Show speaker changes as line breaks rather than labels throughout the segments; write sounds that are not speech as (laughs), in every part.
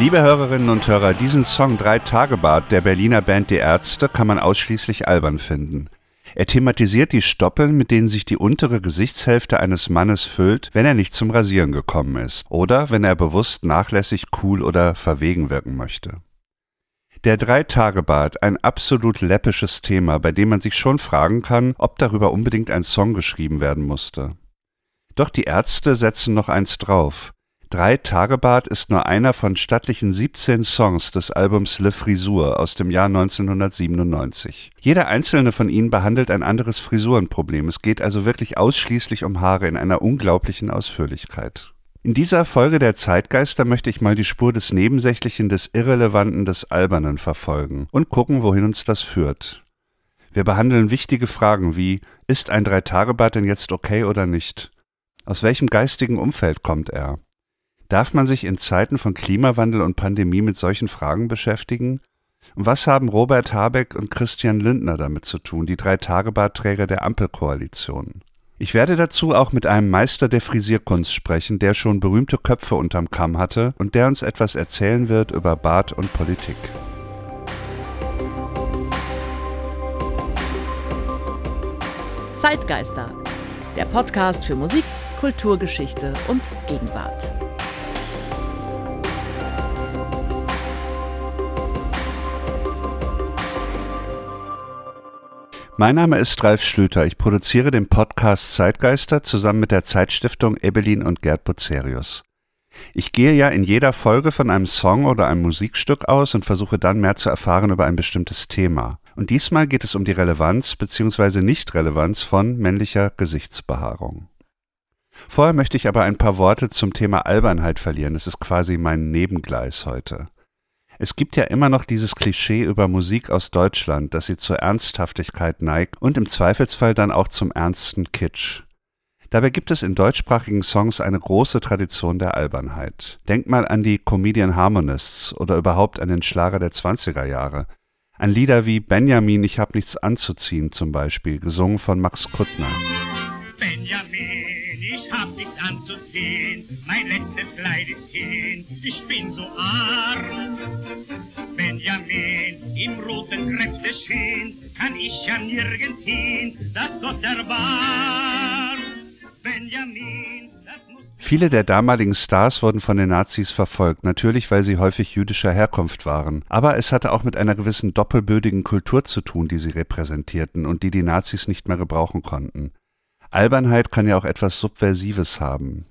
Liebe Hörerinnen und Hörer, diesen Song Drei Tage Bad der Berliner Band Die Ärzte kann man ausschließlich albern finden. Er thematisiert die Stoppeln, mit denen sich die untere Gesichtshälfte eines Mannes füllt, wenn er nicht zum Rasieren gekommen ist oder wenn er bewusst nachlässig, cool oder verwegen wirken möchte. Der Drei-Tage-Bart, ein absolut läppisches Thema, bei dem man sich schon fragen kann, ob darüber unbedingt ein Song geschrieben werden musste. Doch die Ärzte setzen noch eins drauf. Drei Tagebart ist nur einer von stattlichen 17 Songs des Albums Le Frisur aus dem Jahr 1997. Jeder einzelne von ihnen behandelt ein anderes Frisurenproblem. Es geht also wirklich ausschließlich um Haare in einer unglaublichen Ausführlichkeit. In dieser Folge der Zeitgeister möchte ich mal die Spur des Nebensächlichen, des Irrelevanten, des Albernen verfolgen und gucken, wohin uns das führt. Wir behandeln wichtige Fragen wie, ist ein Drei-Tage-Bart denn jetzt okay oder nicht? Aus welchem geistigen Umfeld kommt er? Darf man sich in Zeiten von Klimawandel und Pandemie mit solchen Fragen beschäftigen? Und was haben Robert Habeck und Christian Lindner damit zu tun, die drei Tagebartträger der Ampelkoalition? Ich werde dazu auch mit einem Meister der Frisierkunst sprechen, der schon berühmte Köpfe unterm Kamm hatte und der uns etwas erzählen wird über Bart und Politik.
Zeitgeister, der Podcast für Musik, Kulturgeschichte und Gegenwart.
Mein Name ist Ralf Schlüter. Ich produziere den Podcast Zeitgeister zusammen mit der Zeitstiftung Ebelin und Gerd Bucerius. Ich gehe ja in jeder Folge von einem Song oder einem Musikstück aus und versuche dann mehr zu erfahren über ein bestimmtes Thema. Und diesmal geht es um die Relevanz bzw. Nichtrelevanz von männlicher Gesichtsbehaarung. Vorher möchte ich aber ein paar Worte zum Thema Albernheit verlieren. Es ist quasi mein Nebengleis heute. Es gibt ja immer noch dieses Klischee über Musik aus Deutschland, dass sie zur Ernsthaftigkeit neigt und im Zweifelsfall dann auch zum ernsten Kitsch. Dabei gibt es in deutschsprachigen Songs eine große Tradition der Albernheit. Denkt mal an die Comedian Harmonists oder überhaupt an den Schlager der 20er Jahre. An Lieder wie Benjamin, ich hab nichts anzuziehen zum Beispiel, gesungen von Max Kuttner.
Benjamin, anzuziehen, mein letztes Kleid ist hin, ich bin so arm. Benjamin, im roten Kräfteschien kann ich ja nirgends hin, dass Gott erbarm. Benjamin, das.
Viele der damaligen Stars wurden von den Nazis verfolgt, natürlich weil sie häufig jüdischer Herkunft waren. Aber es hatte auch mit einer gewissen doppelbödigen Kultur zu tun, die sie repräsentierten und die die Nazis nicht mehr gebrauchen konnten. Albernheit kann ja auch etwas Subversives haben.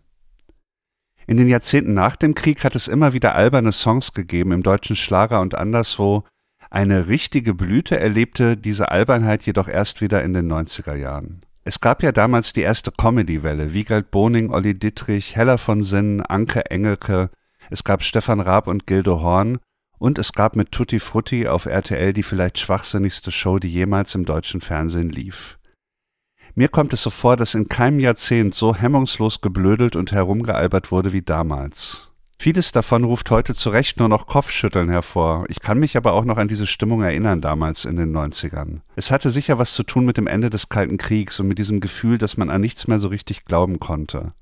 In den Jahrzehnten nach dem Krieg hat es immer wieder alberne Songs gegeben im deutschen Schlager und anderswo. Eine richtige Blüte erlebte diese Albernheit jedoch erst wieder in den 90er Jahren. Es gab ja damals die erste Comedy-Welle, Wiegald Boning, Olli Dittrich, Heller von Sinnen, Anke Engelke, es gab Stefan Raab und Gildo Horn und es gab mit Tutti Frutti auf RTL die vielleicht schwachsinnigste Show, die jemals im deutschen Fernsehen lief. Mir kommt es so vor, dass in keinem Jahrzehnt so hemmungslos geblödelt und herumgealbert wurde wie damals. Vieles davon ruft heute zu Recht nur noch Kopfschütteln hervor. Ich kann mich aber auch noch an diese Stimmung erinnern damals in den 90ern. Es hatte sicher was zu tun mit dem Ende des Kalten Kriegs und mit diesem Gefühl, dass man an nichts mehr so richtig glauben konnte.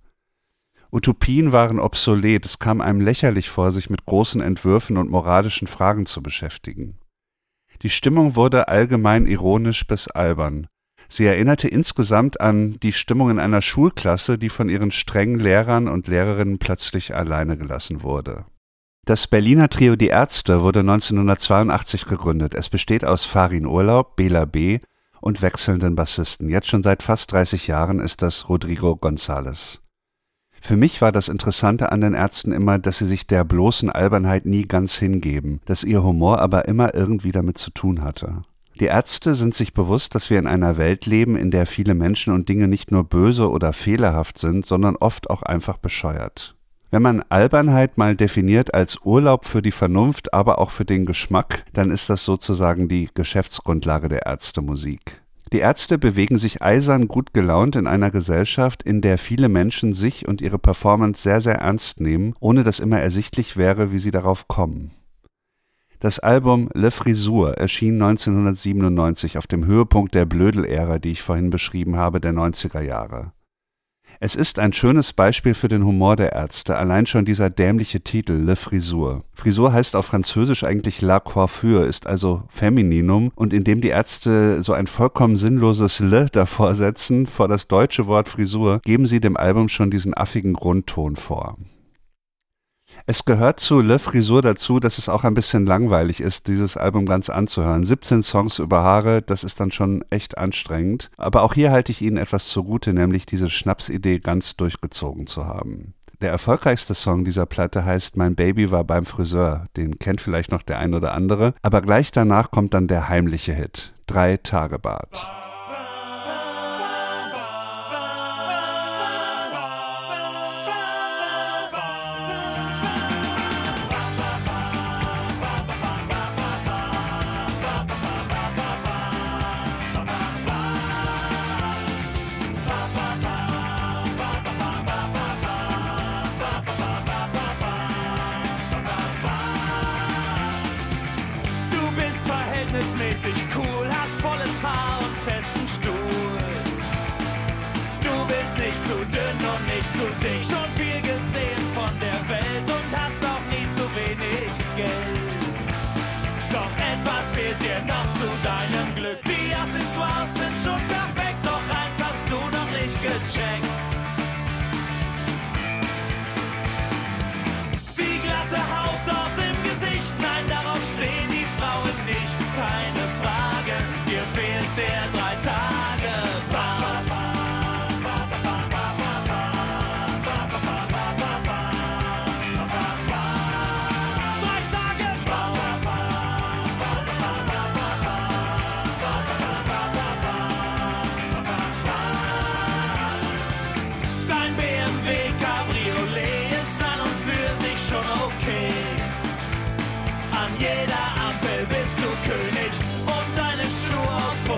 Utopien waren obsolet, es kam einem lächerlich vor, sich mit großen Entwürfen und moralischen Fragen zu beschäftigen. Die Stimmung wurde allgemein ironisch bis albern. Sie erinnerte insgesamt an die Stimmung in einer Schulklasse, die von ihren strengen Lehrern und Lehrerinnen plötzlich alleine gelassen wurde. Das Berliner Trio Die Ärzte wurde 1982 gegründet. Es besteht aus Farin Urlaub, Bela B. und wechselnden Bassisten. Jetzt schon seit fast 30 Jahren ist das Rodrigo González. Für mich war das Interessante an den Ärzten immer, dass sie sich der bloßen Albernheit nie ganz hingeben, dass ihr Humor aber immer irgendwie damit zu tun hatte. Die Ärzte sind sich bewusst, dass wir in einer Welt leben, in der viele Menschen und Dinge nicht nur böse oder fehlerhaft sind, sondern oft auch einfach bescheuert. Wenn man Albernheit mal definiert als Urlaub für die Vernunft, aber auch für den Geschmack, dann ist das sozusagen die Geschäftsgrundlage der Ärztemusik. Die Ärzte bewegen sich eisern gut gelaunt in einer Gesellschaft, in der viele Menschen sich und ihre Performance sehr, sehr ernst nehmen, ohne dass immer ersichtlich wäre, wie sie darauf kommen. Das Album Le Frisur erschien 1997 auf dem Höhepunkt der Blödel-Ära, die ich vorhin beschrieben habe, der 90er Jahre. Es ist ein schönes Beispiel für den Humor der Ärzte, allein schon dieser dämliche Titel Le Frisur. Frisur heißt auf Französisch eigentlich La Coiffure, ist also Femininum und indem die Ärzte so ein vollkommen sinnloses Le davor setzen, vor das deutsche Wort Frisur, geben sie dem Album schon diesen affigen Grundton vor. Es gehört zu Le Frisur dazu, dass es auch ein bisschen langweilig ist, dieses Album ganz anzuhören. 17 Songs über Haare, das ist dann schon echt anstrengend. Aber auch hier halte ich Ihnen etwas zugute, nämlich diese Schnapsidee ganz durchgezogen zu haben. Der erfolgreichste Song dieser Platte heißt Mein Baby war beim Friseur. Den kennt vielleicht noch der ein oder andere. Aber gleich danach kommt dann der heimliche Hit. Drei Tage Bart.
Cool, hast volles Haar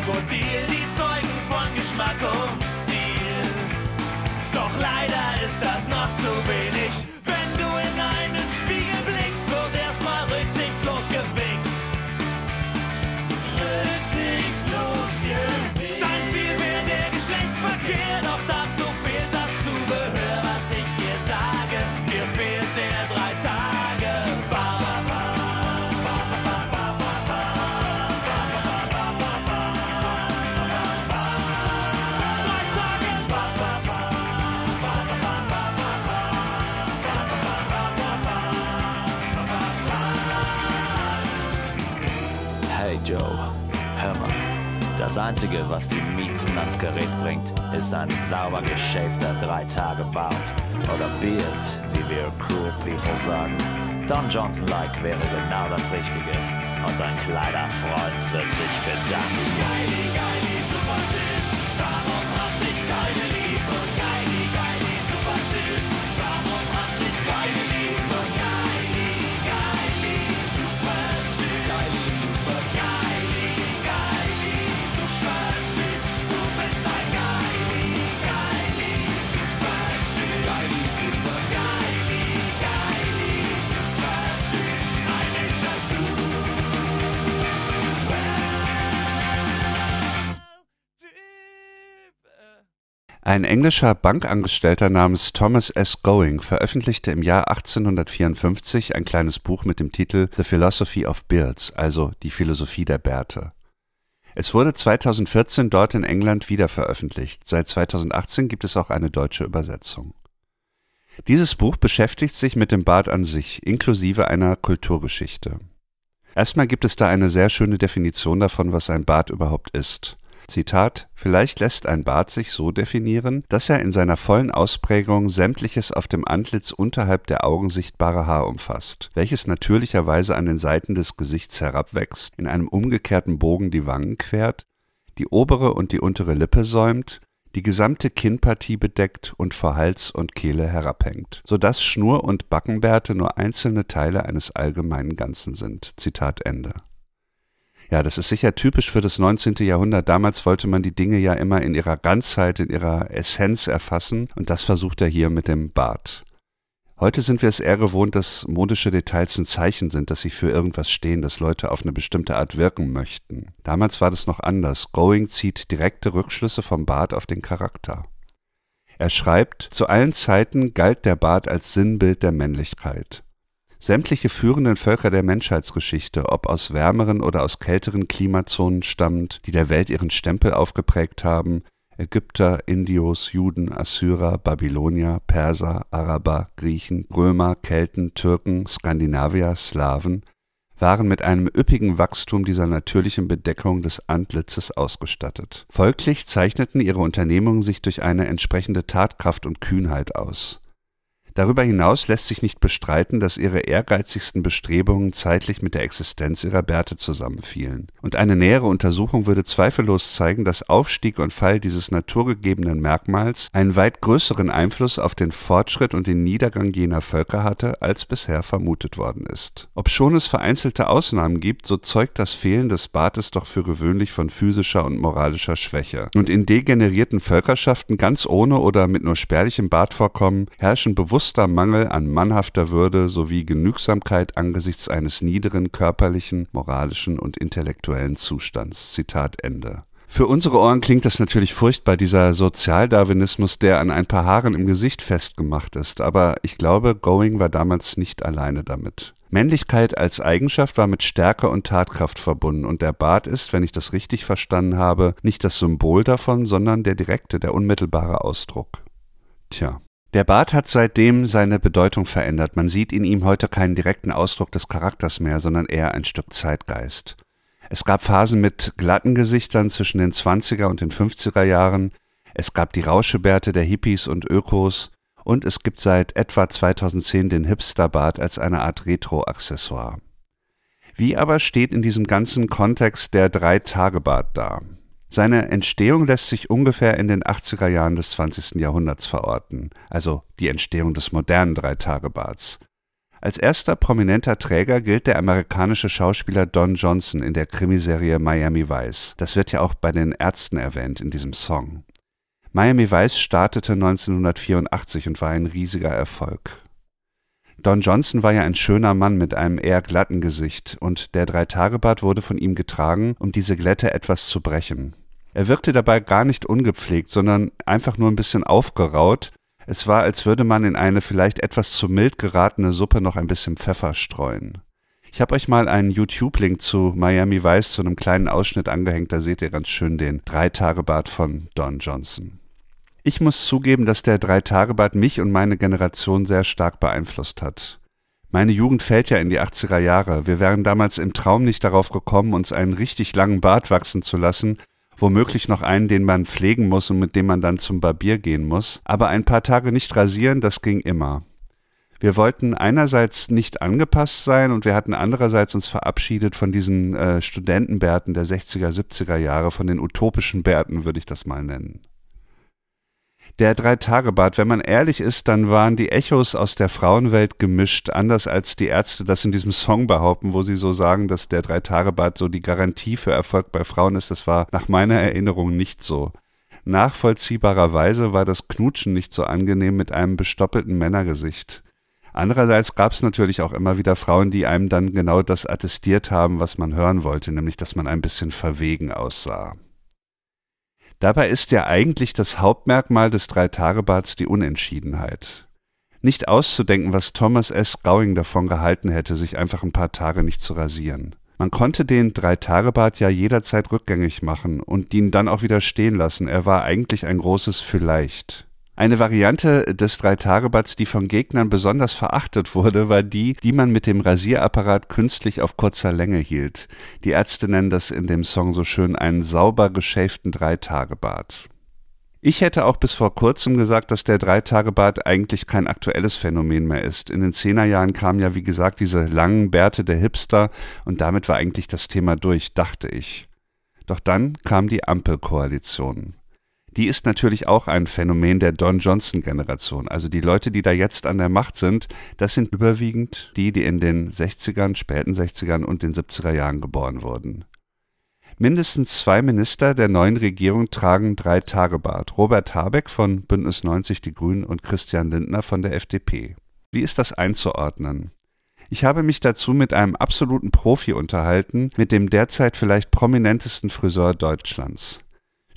aus
Joe, hör mal. Das Einzige, was die Miezen ans Gerät bringt, ist ein sauber geschäfter drei Tage Bart. Oder Beard, wie wir cool people sagen. Don Johnson-like wäre genau das Richtige. Und dein kleiner Freund wird sich bedanken.
Ein englischer Bankangestellter namens Thomas S. Going veröffentlichte im Jahr 1854 ein kleines Buch mit dem Titel The Philosophy of Beards, also die Philosophie der Bärte. Es wurde 2014 dort in England wieder veröffentlicht. Seit 2018 gibt es auch eine deutsche Übersetzung. Dieses Buch beschäftigt sich mit dem Bart an sich, inklusive einer Kulturgeschichte. Erstmal gibt es da eine sehr schöne Definition davon, was ein Bart überhaupt ist. Zitat, vielleicht lässt ein Bart sich so definieren, dass er in seiner vollen Ausprägung sämtliches auf dem Antlitz unterhalb der Augen sichtbare Haar umfasst, welches natürlicherweise an den Seiten des Gesichts herabwächst, in einem umgekehrten Bogen die Wangen quert, die obere und die untere Lippe säumt, die gesamte Kinnpartie bedeckt und vor Hals und Kehle herabhängt, so dass Schnur und Backenbärte nur einzelne Teile eines allgemeinen Ganzen sind. Zitat Ende. Ja, das ist sicher typisch für das 19. Jahrhundert. Damals wollte man die Dinge ja immer in ihrer Ganzheit, in ihrer Essenz erfassen und das versucht er hier mit dem Bart. Heute sind wir es eher gewohnt, dass modische Details ein Zeichen sind, dass sie für irgendwas stehen, dass Leute auf eine bestimmte Art wirken möchten. Damals war das noch anders. Going zieht direkte Rückschlüsse vom Bart auf den Charakter. Er schreibt, zu allen Zeiten galt der Bart als Sinnbild der Männlichkeit. Sämtliche führenden Völker der Menschheitsgeschichte, ob aus wärmeren oder aus kälteren Klimazonen stammend, die der Welt ihren Stempel aufgeprägt haben, Ägypter, Indios, Juden, Assyrer, Babylonier, Perser, Araber, Griechen, Römer, Kelten, Türken, Skandinavier, Slawen, waren mit einem üppigen Wachstum dieser natürlichen Bedeckung des Antlitzes ausgestattet. Folglich zeichneten ihre Unternehmungen sich durch eine entsprechende Tatkraft und Kühnheit aus Darüber hinaus lässt sich nicht bestreiten, dass ihre ehrgeizigsten Bestrebungen zeitlich mit der Existenz ihrer Bärte zusammenfielen, und eine nähere Untersuchung würde zweifellos zeigen, dass Aufstieg und Fall dieses naturgegebenen Merkmals einen weit größeren Einfluss auf den Fortschritt und den Niedergang jener Völker hatte, als bisher vermutet worden ist. Obschon es vereinzelte Ausnahmen gibt, so zeugt das Fehlen des Bartes doch für gewöhnlich von physischer und moralischer Schwäche, und in degenerierten Völkerschaften ganz ohne oder mit nur spärlichem Bartvorkommen herrschen bewusst bewusster Mangel an mannhafter Würde sowie Genügsamkeit angesichts eines niederen körperlichen, moralischen und intellektuellen Zustands. Zitat Ende. Für unsere Ohren klingt das natürlich furchtbar, dieser Sozialdarwinismus, der an ein paar Haaren im Gesicht festgemacht ist, aber ich glaube, Going war damals nicht alleine damit. Männlichkeit als Eigenschaft war mit Stärke und Tatkraft verbunden, und der Bart ist, wenn ich das richtig verstanden habe, nicht das Symbol davon, sondern der direkte, der unmittelbare Ausdruck. Tja. Der Bart hat seitdem seine Bedeutung verändert. Man sieht in ihm heute keinen direkten Ausdruck des Charakters mehr, sondern eher ein Stück Zeitgeist. Es gab Phasen mit glatten Gesichtern zwischen den 20er und den 50er Jahren, es gab die Rauschebärte der Hippies und Ökos und es gibt seit etwa 2010 den Hipsterbart als eine Art Retro-Accessoire. Wie aber steht in diesem ganzen Kontext der Drei-Tage-Bart da? Seine Entstehung lässt sich ungefähr in den 80er Jahren des 20. Jahrhunderts verorten, also die Entstehung des modernen Dreitagebarts. Als erster prominenter Träger gilt der amerikanische Schauspieler Don Johnson in der Krimiserie Miami Vice. Das wird ja auch bei den Ärzten erwähnt in diesem Song. Miami Vice startete 1984 und war ein riesiger Erfolg. Don Johnson war ja ein schöner Mann mit einem eher glatten Gesicht, und der Dreitagebart wurde von ihm getragen, um diese Glätte etwas zu brechen. Er wirkte dabei gar nicht ungepflegt, sondern einfach nur ein bisschen aufgeraut. Es war, als würde man in eine vielleicht etwas zu mild geratene Suppe noch ein bisschen Pfeffer streuen. Ich habe euch mal einen YouTube-Link zu Miami Vice zu einem kleinen Ausschnitt angehängt, da seht ihr ganz schön den Dreitagebart von Don Johnson. Ich muss zugeben, dass der Dreitagebart mich und meine Generation sehr stark beeinflusst hat. Meine Jugend fällt ja in die 80er Jahre. Wir wären damals im Traum nicht darauf gekommen, uns einen richtig langen Bart wachsen zu lassen, womöglich noch einen, den man pflegen muss und mit dem man dann zum Barbier gehen muss. Aber ein paar Tage nicht rasieren, das ging immer. Wir wollten einerseits nicht angepasst sein und wir hatten andererseits uns verabschiedet von diesen äh, Studentenbärten der 60er, 70er Jahre, von den utopischen Bärten würde ich das mal nennen. Der Drei-Tage-Bad, wenn man ehrlich ist, dann waren die Echos aus der Frauenwelt gemischt, anders als die Ärzte das in diesem Song behaupten, wo sie so sagen, dass der Drei-Tage-Bad so die Garantie für Erfolg bei Frauen ist. Das war nach meiner Erinnerung nicht so. Nachvollziehbarerweise war das Knutschen nicht so angenehm mit einem bestoppelten Männergesicht. Andererseits gab es natürlich auch immer wieder Frauen, die einem dann genau das attestiert haben, was man hören wollte, nämlich dass man ein bisschen verwegen aussah. Dabei ist ja eigentlich das Hauptmerkmal des Dreitagebarts die Unentschiedenheit. Nicht auszudenken, was Thomas S. Gowing davon gehalten hätte, sich einfach ein paar Tage nicht zu rasieren. Man konnte den Dreitagebart ja jederzeit rückgängig machen und ihn dann auch wieder stehen lassen. Er war eigentlich ein großes Vielleicht. Eine Variante des Drei-Tage-Bads, die von Gegnern besonders verachtet wurde, war die, die man mit dem Rasierapparat künstlich auf kurzer Länge hielt. Die Ärzte nennen das in dem Song so schön einen sauber geschäften Drei-Tage-Bad. Ich hätte auch bis vor kurzem gesagt, dass der Drei-Tage-Bart eigentlich kein aktuelles Phänomen mehr ist. In den Zehnerjahren kamen ja, wie gesagt, diese langen Bärte der Hipster und damit war eigentlich das Thema durch, dachte ich. Doch dann kam die Ampelkoalition die ist natürlich auch ein Phänomen der Don Johnson-Generation. Also die Leute, die da jetzt an der Macht sind, das sind überwiegend die, die in den 60ern, späten 60ern und den 70er Jahren geboren wurden. Mindestens zwei Minister der neuen Regierung tragen drei Tagebart. Robert Habeck von Bündnis 90 Die Grünen und Christian Lindner von der FDP. Wie ist das einzuordnen? Ich habe mich dazu mit einem absoluten Profi unterhalten, mit dem derzeit vielleicht prominentesten Friseur Deutschlands.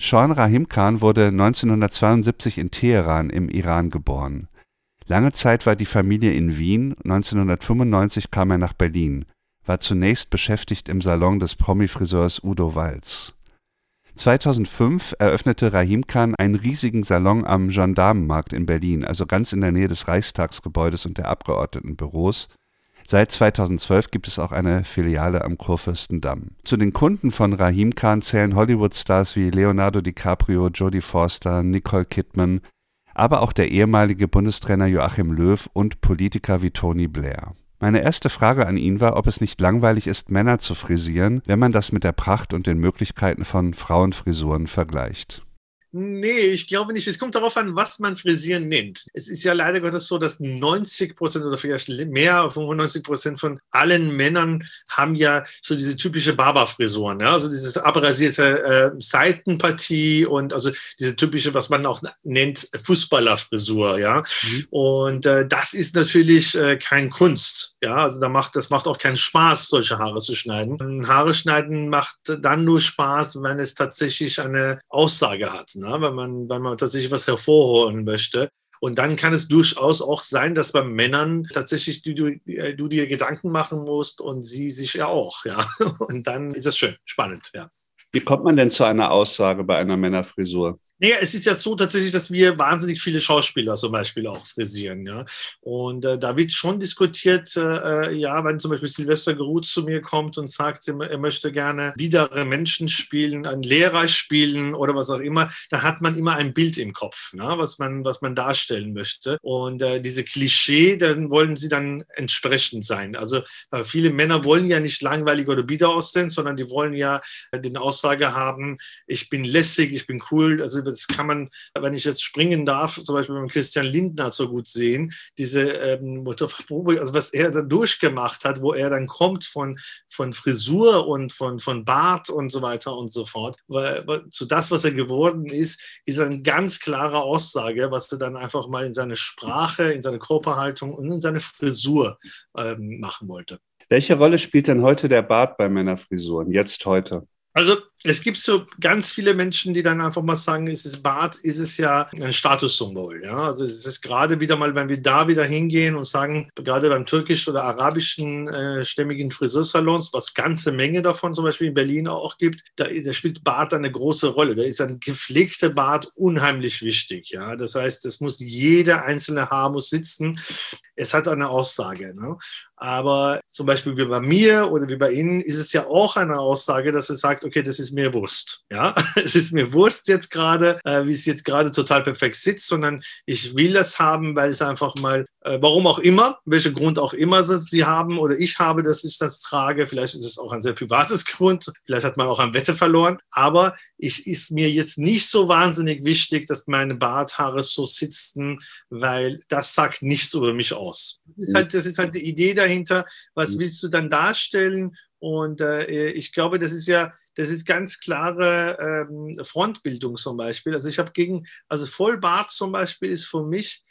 Sean Rahim Khan wurde 1972 in Teheran im Iran geboren. Lange Zeit war die Familie in Wien, 1995 kam er nach Berlin, war zunächst beschäftigt im Salon des Promi-Friseurs Udo Walz. 2005 eröffnete Rahim Khan einen riesigen Salon am Gendarmenmarkt in Berlin, also ganz in der Nähe des Reichstagsgebäudes und der Abgeordnetenbüros Seit 2012 gibt es auch eine Filiale am Kurfürstendamm. Zu den Kunden von Rahim Khan zählen Hollywood-Stars wie Leonardo DiCaprio, Jodie Forster, Nicole Kidman, aber auch der ehemalige Bundestrainer Joachim Löw und Politiker wie Tony Blair. Meine erste Frage an ihn war, ob es nicht langweilig ist, Männer zu frisieren, wenn man das mit der Pracht und den Möglichkeiten von Frauenfrisuren vergleicht.
Nee, ich glaube nicht. Es kommt darauf an, was man Frisieren nennt. Es ist ja leider Gottes so, dass 90 Prozent oder vielleicht mehr, 95 Prozent von allen Männern haben ja so diese typische Barberfrisuren. Ja? Also dieses abrasierte äh, Seitenpartie und also diese typische, was man auch nennt, Fußballerfrisur. Ja? Mhm. Und äh, das ist natürlich äh, kein Kunst. Ja, also da macht, das macht auch keinen Spaß, solche Haare zu schneiden. Haare schneiden macht dann nur Spaß, wenn es tatsächlich eine Aussage hat ne? wenn, man, wenn man tatsächlich was hervorholen möchte. Und dann kann es durchaus auch sein, dass bei Männern tatsächlich du, du, äh, du dir Gedanken machen musst und sie sich ja auch. Ja? (laughs) Und dann ist es schön, spannend. Ja.
Wie kommt man denn zu einer Aussage bei einer Männerfrisur?
Naja, es ist ja so tatsächlich, dass wir wahnsinnig viele Schauspieler zum Beispiel auch frisieren. Ja? Und äh, da wird schon diskutiert, äh, äh ja, wenn zum Beispiel Silvester Geruth zu mir kommt und sagt, er möchte gerne biedere Menschen spielen, einen Lehrer spielen oder was auch immer, dann hat man immer ein Bild im Kopf, ne? was, man, was man darstellen möchte. Und äh, diese Klischee, dann wollen sie dann entsprechend sein. Also viele Männer wollen ja nicht langweilig oder bieder aussehen, sondern die wollen ja den Aussage haben, ich bin lässig, ich bin cool. Also das kann man, wenn ich jetzt springen darf, zum Beispiel beim Christian Lindner so gut sehen, diese ähm, also was er da durchgemacht hat, wo er dann kommt von, von Frisur und von, von Bart und so weiter und so fort. Weil, zu das, was er geworden ist, ist eine ganz klare Aussage, was er dann einfach mal in seine Sprache, in seine Körperhaltung und in seine Frisur ähm, machen wollte.
Welche Rolle spielt denn heute der Bart bei Männerfrisuren, jetzt heute?
Also es gibt so ganz viele Menschen, die dann einfach mal sagen, es ist Bart, ist es ja ein Statussymbol. Ja? Also es ist gerade wieder mal, wenn wir da wieder hingehen und sagen, gerade beim türkisch oder arabischen äh, stämmigen Friseursalons, was ganze Menge davon zum Beispiel in Berlin auch gibt, da, da spielt Bart eine große Rolle. Da ist ein gepflegter Bart unheimlich wichtig. Ja? Das heißt, es muss jeder einzelne Haar muss sitzen. Es hat eine Aussage. Ne? Aber zum Beispiel wie bei mir oder wie bei Ihnen ist es ja auch eine Aussage, dass es sagt, okay, das ist mir Wurst. Ja, (laughs) es ist mir Wurst jetzt gerade, äh, wie es jetzt gerade total perfekt sitzt, sondern ich will das haben, weil es einfach mal, äh, warum auch immer, welcher Grund auch immer sie haben oder ich habe, dass ich das trage. Vielleicht ist es auch ein sehr privates Grund. Vielleicht hat man auch ein Wette verloren. Aber ich ist mir jetzt nicht so wahnsinnig wichtig, dass meine Barthaare so sitzen, weil das sagt nichts über mich aus. Das ist halt, das ist halt die Idee dahinter. Was willst du dann darstellen? Und äh, ich glaube, das ist ja, das ist ganz klare ähm, Frontbildung zum Beispiel. Also ich habe gegen, also Vollbart zum Beispiel ist für mich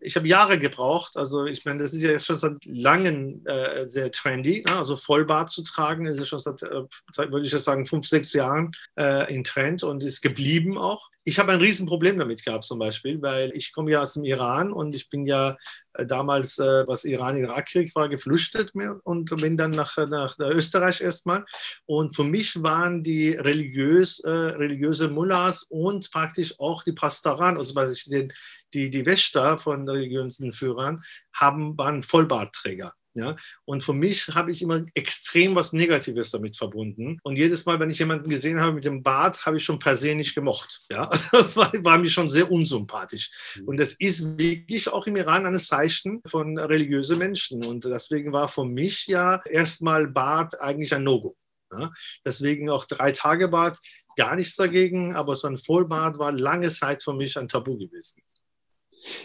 ich habe Jahre gebraucht. Also ich meine, das ist ja jetzt schon seit langem äh, sehr trendy. Ne? Also Vollbart zu tragen, ist ja schon seit, äh, würde ich jetzt sagen, fünf, sechs Jahren äh, in Trend und ist geblieben auch. Ich habe ein Riesenproblem damit gehabt zum Beispiel, weil ich komme ja aus dem Iran und ich bin ja äh, damals, äh, was Iran-Irak-Krieg war, geflüchtet und bin dann nach, nach Österreich erstmal. Und für mich waren die religiös, äh, religiöse Mullahs und praktisch auch die Pastoran, also die, die, die Wächter von religiösen Führern, haben, waren Vollbartträger. Ja? Und für mich habe ich immer extrem was Negatives damit verbunden. Und jedes Mal, wenn ich jemanden gesehen habe mit dem Bart, habe ich schon per se nicht gemocht. Ja? (laughs) Also war, war mir schon sehr unsympathisch. Mhm. Und das ist wirklich auch im Iran ein Zeichen von religiösen Menschen. Und deswegen war für mich ja erstmal Bart eigentlich ein No-Go. Ja? Deswegen auch drei Tage Bart, gar nichts dagegen, aber so ein Vollbart war lange Zeit für mich ein Tabu gewesen.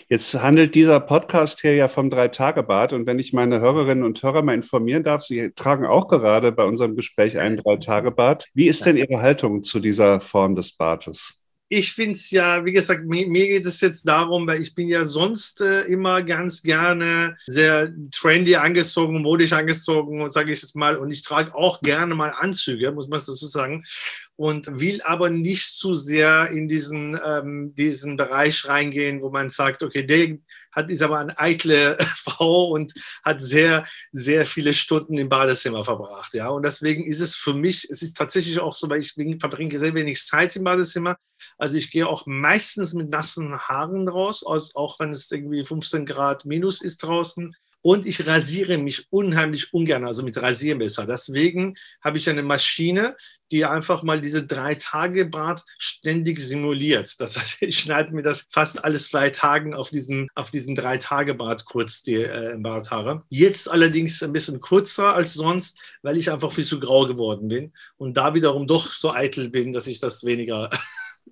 Jetzt handelt dieser Podcast hier ja vom Drei-Tage-Bad. Und wenn ich meine Hörerinnen und Hörer mal informieren darf, Sie tragen auch gerade bei unserem Gespräch einen Drei-Tage-Bad. Wie ist denn Ihre Haltung zu dieser Form des Bades?
ich finde es ja, wie gesagt, mir, mir, geht es jetzt darum, weil ich bin ja sonst äh, immer ganz gerne sehr trendy angezogen, modisch angezogen, sage ich jetzt mal. Und ich trage auch gerne mal Anzüge, muss man dazu sagen. Und will aber nicht zu sehr in diesen, ähm, diesen Bereich reingehen, wo man sagt, okay, der hat, ist aber eine eitle (laughs) Frau und hat sehr, sehr viele Stunden im Badezimmer verbracht. Ja? Und deswegen ist es für mich, es ist tatsächlich auch so, weil ich verbringe sehr wenig Zeit im Badezimmer. Also ich gehe auch meistens mit nassen Haaren raus, auch wenn es irgendwie 15 Grad minus ist draußen. Und ich rasiere mich unheimlich ungern, also mit Rasiermesser. Deswegen habe ich eine Maschine, die einfach mal diese drei Tage Bart ständig simuliert. Das heißt, (laughs) ich schneide mir das fast alles zwei Tagen auf diesen, auf diesen drei Tage Bart kurz die äh, Barthaare. Jetzt allerdings ein bisschen kürzer als sonst, weil ich einfach viel zu grau geworden bin und da wiederum doch so eitel bin, dass ich das weniger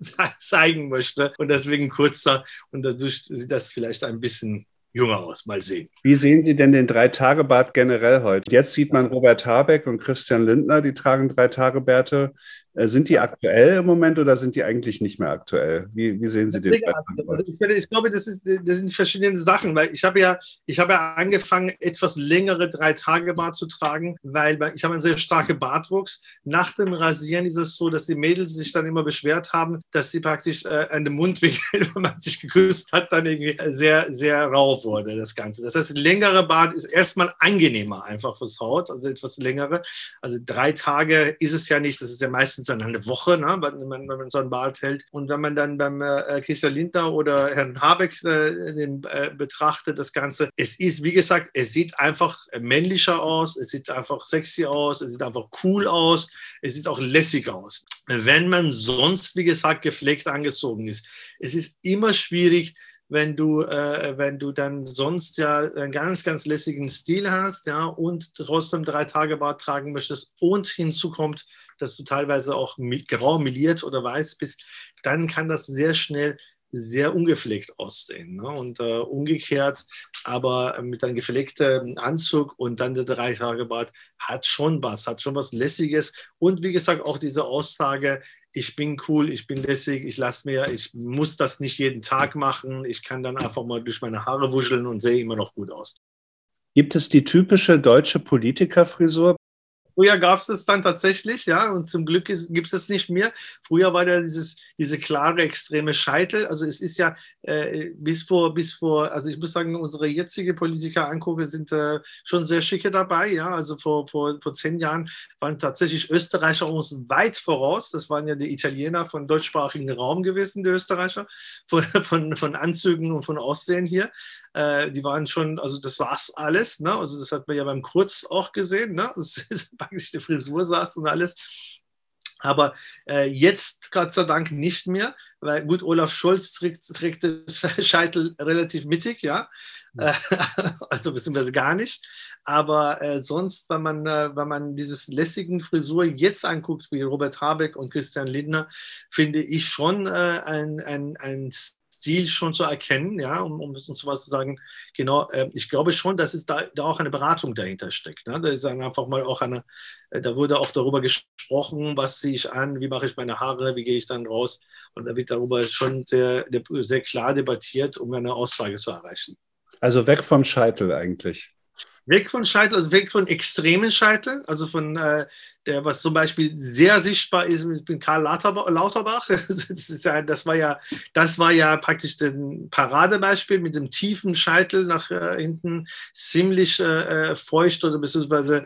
(laughs) zeigen möchte und deswegen kurzer und dadurch sieht das vielleicht ein bisschen jünger aus. Mal sehen.
Wie sehen Sie denn den Drei-Tage-Bart generell heute? Jetzt sieht man Robert Habeck und Christian Lindner, die tragen Drei-Tage-Bärte. Äh, sind die aktuell im Moment oder sind die eigentlich nicht mehr aktuell? Wie, wie sehen Sie den?
Also ich, ich, glaube, das, ist, das sind verschiedene Sachen, weil ich habe ja, ich habe ja angefangen, etwas längere drei Tage Bart zu tragen, weil ich habe einen sehr starken Bartwuchs. Nach dem Rasieren ist es so, dass die Mädels sich dann immer beschwert haben, dass sie praktisch äh, an dem Mundwinkel, (laughs) wenn man sich geküsst hat, dann irgendwie sehr, sehr rau wurde, das Ganze. Das heißt, längere Bart ist erstmal angenehmer einfach fürs Haut, also etwas längere. Also drei Tage ist es ja nicht, das ist ja meistens dann eine Woche, ne, wenn, man, wenn man so ein Bart hält. Und wenn man dann beim äh, Christian Lindner oder Herrn Habeck äh, den, äh, betrachtet, das Ganze, es ist, wie gesagt, es sieht einfach männlicher aus, es sieht einfach sexy aus, es sieht einfach cool aus, es sieht auch lässig aus. Wenn man sonst, wie gesagt, gepflegt angezogen ist, es ist immer schwierig, wenn du, äh, wenn du dann sonst ja einen ganz, ganz lässigen Stil hast, ja, und trotzdem drei Tage Bart tragen möchtest und hinzu kommt, dass du teilweise auch grau meliert oder weiß bist, dann kann das sehr schnell sehr ungepflegt aussehen. Ne? Und äh, umgekehrt, aber mit einem gepflegten Anzug und dann der drei Tage Bart hat schon was, hat schon was Lässiges. Und wie gesagt, auch diese Aussage, ich bin cool, ich bin lässig, ich lasse mir, ich muss das nicht jeden Tag machen, ich kann dann einfach mal durch meine Haare wuscheln und sehe immer noch gut aus.
Gibt es die typische deutsche Politikerfrisur?
Früher gab es das dann tatsächlich, ja, und zum Glück gibt es es nicht mehr. Früher war da dieses, diese klare, extreme Scheitel. Also es ist ja äh, bis vor, bis vor, also ich muss sagen, unsere jetzige Politiker angucke, sind äh, schon sehr schicke dabei, ja. Also vor, vor, vor zehn Jahren waren tatsächlich Österreicher uns weit voraus. Das waren ja die Italiener von deutschsprachigen Raum gewesen, die Österreicher, von, von, von Anzügen und von Aussehen hier. Äh, die waren schon, also das war's alles, ne? Also das hat man ja beim Kurz auch gesehen, ne? Das ist praktisch die Frisur saß und alles. Aber äh, jetzt, Gott sei Dank, nicht mehr, weil gut, Olaf Scholz trägt, trägt den Scheitel relativ mittig, ja, äh, (laughs) also beziehungsweise gar nicht. Aber äh, sonst, wenn man, äh, wenn man dieses lässigen Frisur jetzt anguckt, wie Robert Habeck und Christian Lindner, finde ich schon äh, ein, ein, ein Stil schon zu erkennen, ja, um, um uns was zu sagen. Genau, äh, ich glaube schon, dass es da, da auch eine Beratung dahinter steckt. Ne? Da ist einfach mal auch eine, äh, da wurde auch darüber gesprochen, was ziehe ich an, wie mache ich meine Haare, wie gehe ich dann raus. Und da wird darüber schon sehr, sehr klar debattiert, um eine Aussage zu erreichen.
Also weg vom Scheitel eigentlich.
Weg von Scheitel, also weg von extremen Scheitel, also von äh, der, was zum Beispiel sehr sichtbar ist, ich bin Karl Lauterbach. (laughs) Das, ja, das, war ja, das war ja praktisch ein Paradebeispiel mit dem tiefen Scheitel nach äh, hinten, ziemlich äh, äh feucht oder beziehungsweise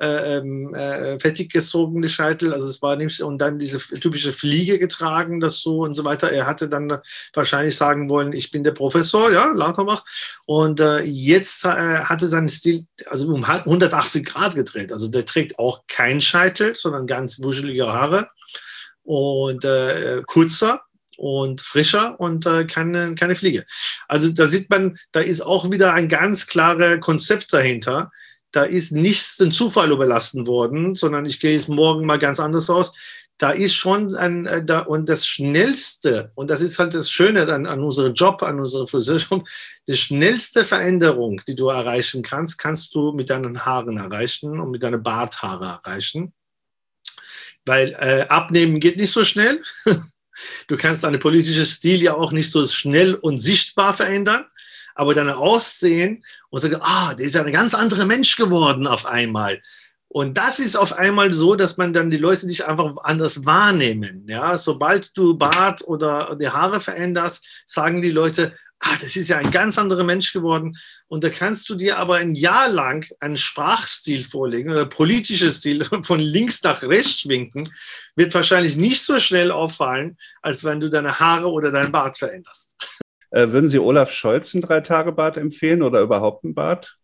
äh, ähm, äh, fettig gezogene Scheitel. Also es war nämlich und dann diese typische Fliege getragen, das so und so weiter. Er hatte dann wahrscheinlich sagen wollen, ich bin der Professor, ja, Lauterbach. Und äh, jetzt äh, hatte sein Stil also um 180 Grad gedreht. Also der trägt auch keinen Scheitel, sondern ganz wuschelige Haare und äh, kurzer und frischer und äh, keine, keine Fliege. Also da sieht man, da ist auch wieder ein ganz klares Konzept dahinter da ist nichts dem Zufall überlassen worden, sondern ich gehe jetzt morgen mal ganz anders aus. Da ist schon ein, äh, da, und das Schnellste, und das ist halt das Schöne an, an unserem Job, an unserem Friseurjob, die schnellste Veränderung, die du erreichen kannst, kannst du mit deinen Haaren erreichen und mit deinen Barthaare erreichen. Weil äh, abnehmen geht nicht so schnell. (laughs) Du kannst deine politische Stil ja auch nicht so schnell und sichtbar verändern aber dann aussehen und sagen, ah, der ist ja ein ganz anderer Mensch geworden auf einmal. Und das ist auf einmal so, dass man dann die Leute dich einfach anders wahrnehmen. Ja, sobald du Bart oder die Haare veränderst, sagen die Leute, ah, das ist ja ein ganz anderer Mensch geworden. Und da kannst du dir aber ein Jahr lang einen Sprachstil vorlegen oder politisches Stil (laughs) von links nach rechts schwinken, wird wahrscheinlich nicht so schnell auffallen, als wenn du deine Haare oder deinen Bart veränderst.
Äh, würden Sie Olaf Scholz ein Drei-Tage-Bad empfehlen oder überhaupt ein Bad?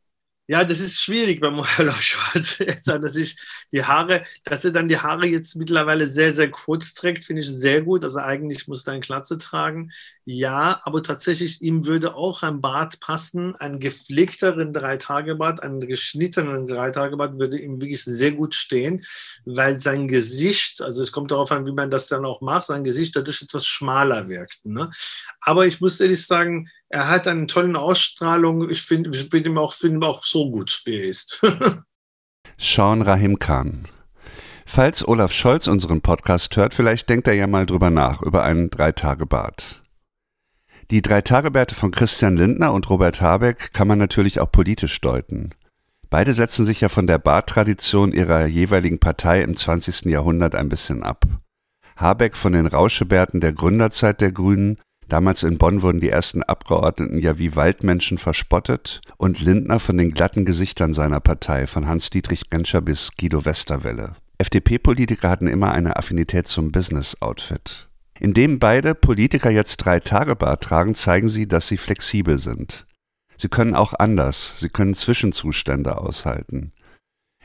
Ja, das ist schwierig beim Olaf Scholz. dass ich die Haare, dass er dann die Haare jetzt mittlerweile sehr, sehr kurz trägt, finde ich sehr gut. Also eigentlich muss er eine Klatze tragen. Ja, aber tatsächlich, ihm würde auch ein Bart passen. Ein gepflegteren Dreitagebart, ein geschnittenen Dreitagebart würde ihm wirklich sehr gut stehen, weil sein Gesicht, also es kommt darauf an, wie man das dann auch macht, sein Gesicht dadurch etwas schmaler wirkt. Ne? Aber ich muss ehrlich sagen, er hat eine tolle Ausstrahlung. Ich finde ich find ihn auch, find auch so gut, wie er ist. (laughs)
Sean Rahim Khan. Falls Olaf Scholz unseren Podcast hört, vielleicht denkt er ja mal drüber nach, über einen Drei-Tage-Bart. Die Drei-Tage-Bärte von Christian Lindner und Robert Habeck kann man natürlich auch politisch deuten. Beide setzen sich ja von der Barttradition ihrer jeweiligen Partei im 20. Jahrhundert ein bisschen ab. Habeck von den Rauschebärten der Gründerzeit der Grünen Damals in Bonn wurden die ersten Abgeordneten ja wie Waldmenschen verspottet und Lindner von den glatten Gesichtern seiner Partei, von Hans-Dietrich Genscher bis Guido Westerwelle. FDP-Politiker hatten immer eine Affinität zum Business-Outfit. Indem beide Politiker jetzt drei Tage Bart tragen, zeigen sie, dass sie flexibel sind. Sie können auch anders, sie können Zwischenzustände aushalten.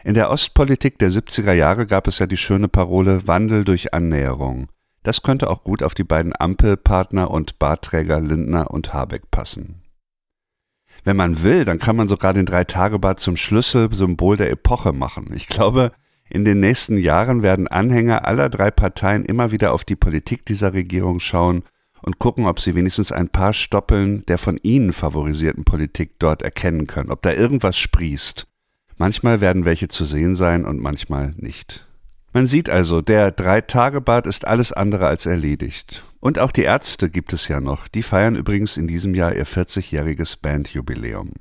In der Ostpolitik der 70er Jahre gab es ja die schöne Parole Wandel durch Annäherung. Das könnte auch gut auf die beiden Ampelpartner und Bartträger Lindner und Habeck passen. Wenn man will, dann kann man sogar den Drei-Tage-Bart zum Schlüsselsymbol der Epoche machen. Ich glaube, in den nächsten Jahren werden Anhänger aller drei Parteien immer wieder auf die Politik dieser Regierung schauen und gucken, ob sie wenigstens ein paar Stoppeln der von ihnen favorisierten Politik dort erkennen können, ob da irgendwas sprießt. Manchmal werden welche zu sehen sein und manchmal nicht. Man sieht also, der Drei-Tage-Bad ist alles andere als erledigt. Und auch die Ärzte gibt es ja noch. Die feiern übrigens in diesem Jahr ihr 40-jähriges Bandjubiläum.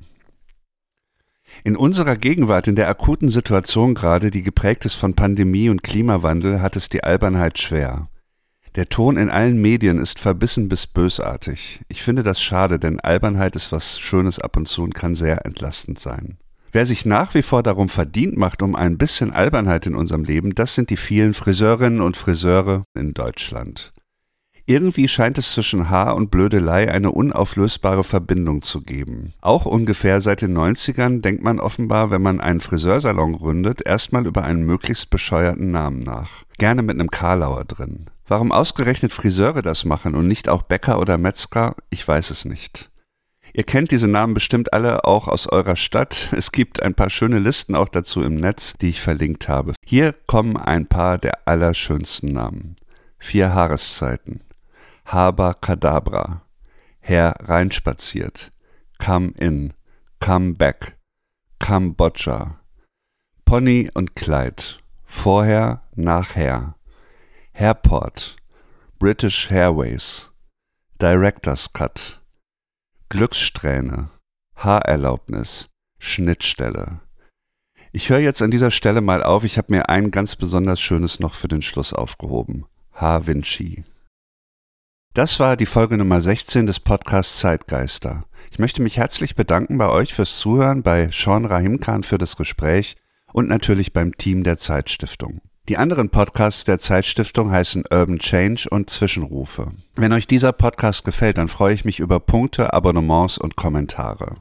In unserer Gegenwart, in der akuten Situation gerade, die geprägt ist von Pandemie und Klimawandel, hat es die Albernheit schwer. Der Ton in allen Medien ist verbissen bis bösartig. Ich finde das schade, denn Albernheit ist was Schönes ab und zu und kann sehr entlastend sein. Wer sich nach wie vor darum verdient macht, um ein bisschen Albernheit in unserem Leben, das sind die vielen Friseurinnen und Friseure in Deutschland. Irgendwie scheint es zwischen Haar und Blödelei eine unauflösbare Verbindung zu geben. Auch ungefähr seit den 90ern denkt man offenbar, wenn man einen Friseursalon gründet, erstmal über einen möglichst bescheuerten Namen nach. Gerne mit einem Karlauer drin. Warum ausgerechnet Friseure das machen und nicht auch Bäcker oder Metzger, ich weiß es nicht. Ihr kennt diese Namen bestimmt alle auch aus eurer Stadt. Es gibt ein paar schöne Listen auch dazu im Netz, die ich verlinkt habe. Hier kommen ein paar der allerschönsten Namen. Vier Haareszeiten. Haber Kadabra. hereinspaziert. Come in, come back, Kambodscha. Pony und Kleid, vorher, nachher. Airport, British Airways, Director's Cut, Glückssträhne, Haarerlaubnis, Schnittstelle. Ich höre jetzt an dieser Stelle mal auf, ich habe mir ein ganz besonders schönes noch für den Schluss aufgehoben. Ha Vinci. Das war die Folge Nummer 16 des Podcasts Zeitgeister. Ich möchte mich herzlich bedanken bei euch fürs Zuhören, bei Sean Rahimkan für das Gespräch und natürlich beim Team der Zeitstiftung. Die anderen Podcasts der Zeitstiftung heißen Urban Change und Zwischenrufe. Wenn euch dieser Podcast gefällt, dann freue ich mich über Punkte, Abonnements und Kommentare.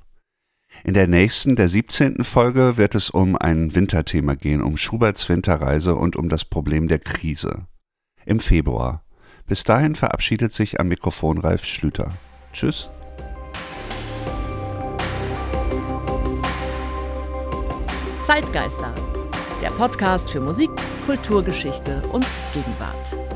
In der nächsten, der 17. Folge, wird es um ein Winterthema gehen, um Schuberts Winterreise und um das Problem der Krise. Im Februar. Bis dahin verabschiedet sich am Mikrofon Ralf Schlüter. Tschüss.
Zeitgeister, der Podcast für Musik, Kulturgeschichte und Gegenwart.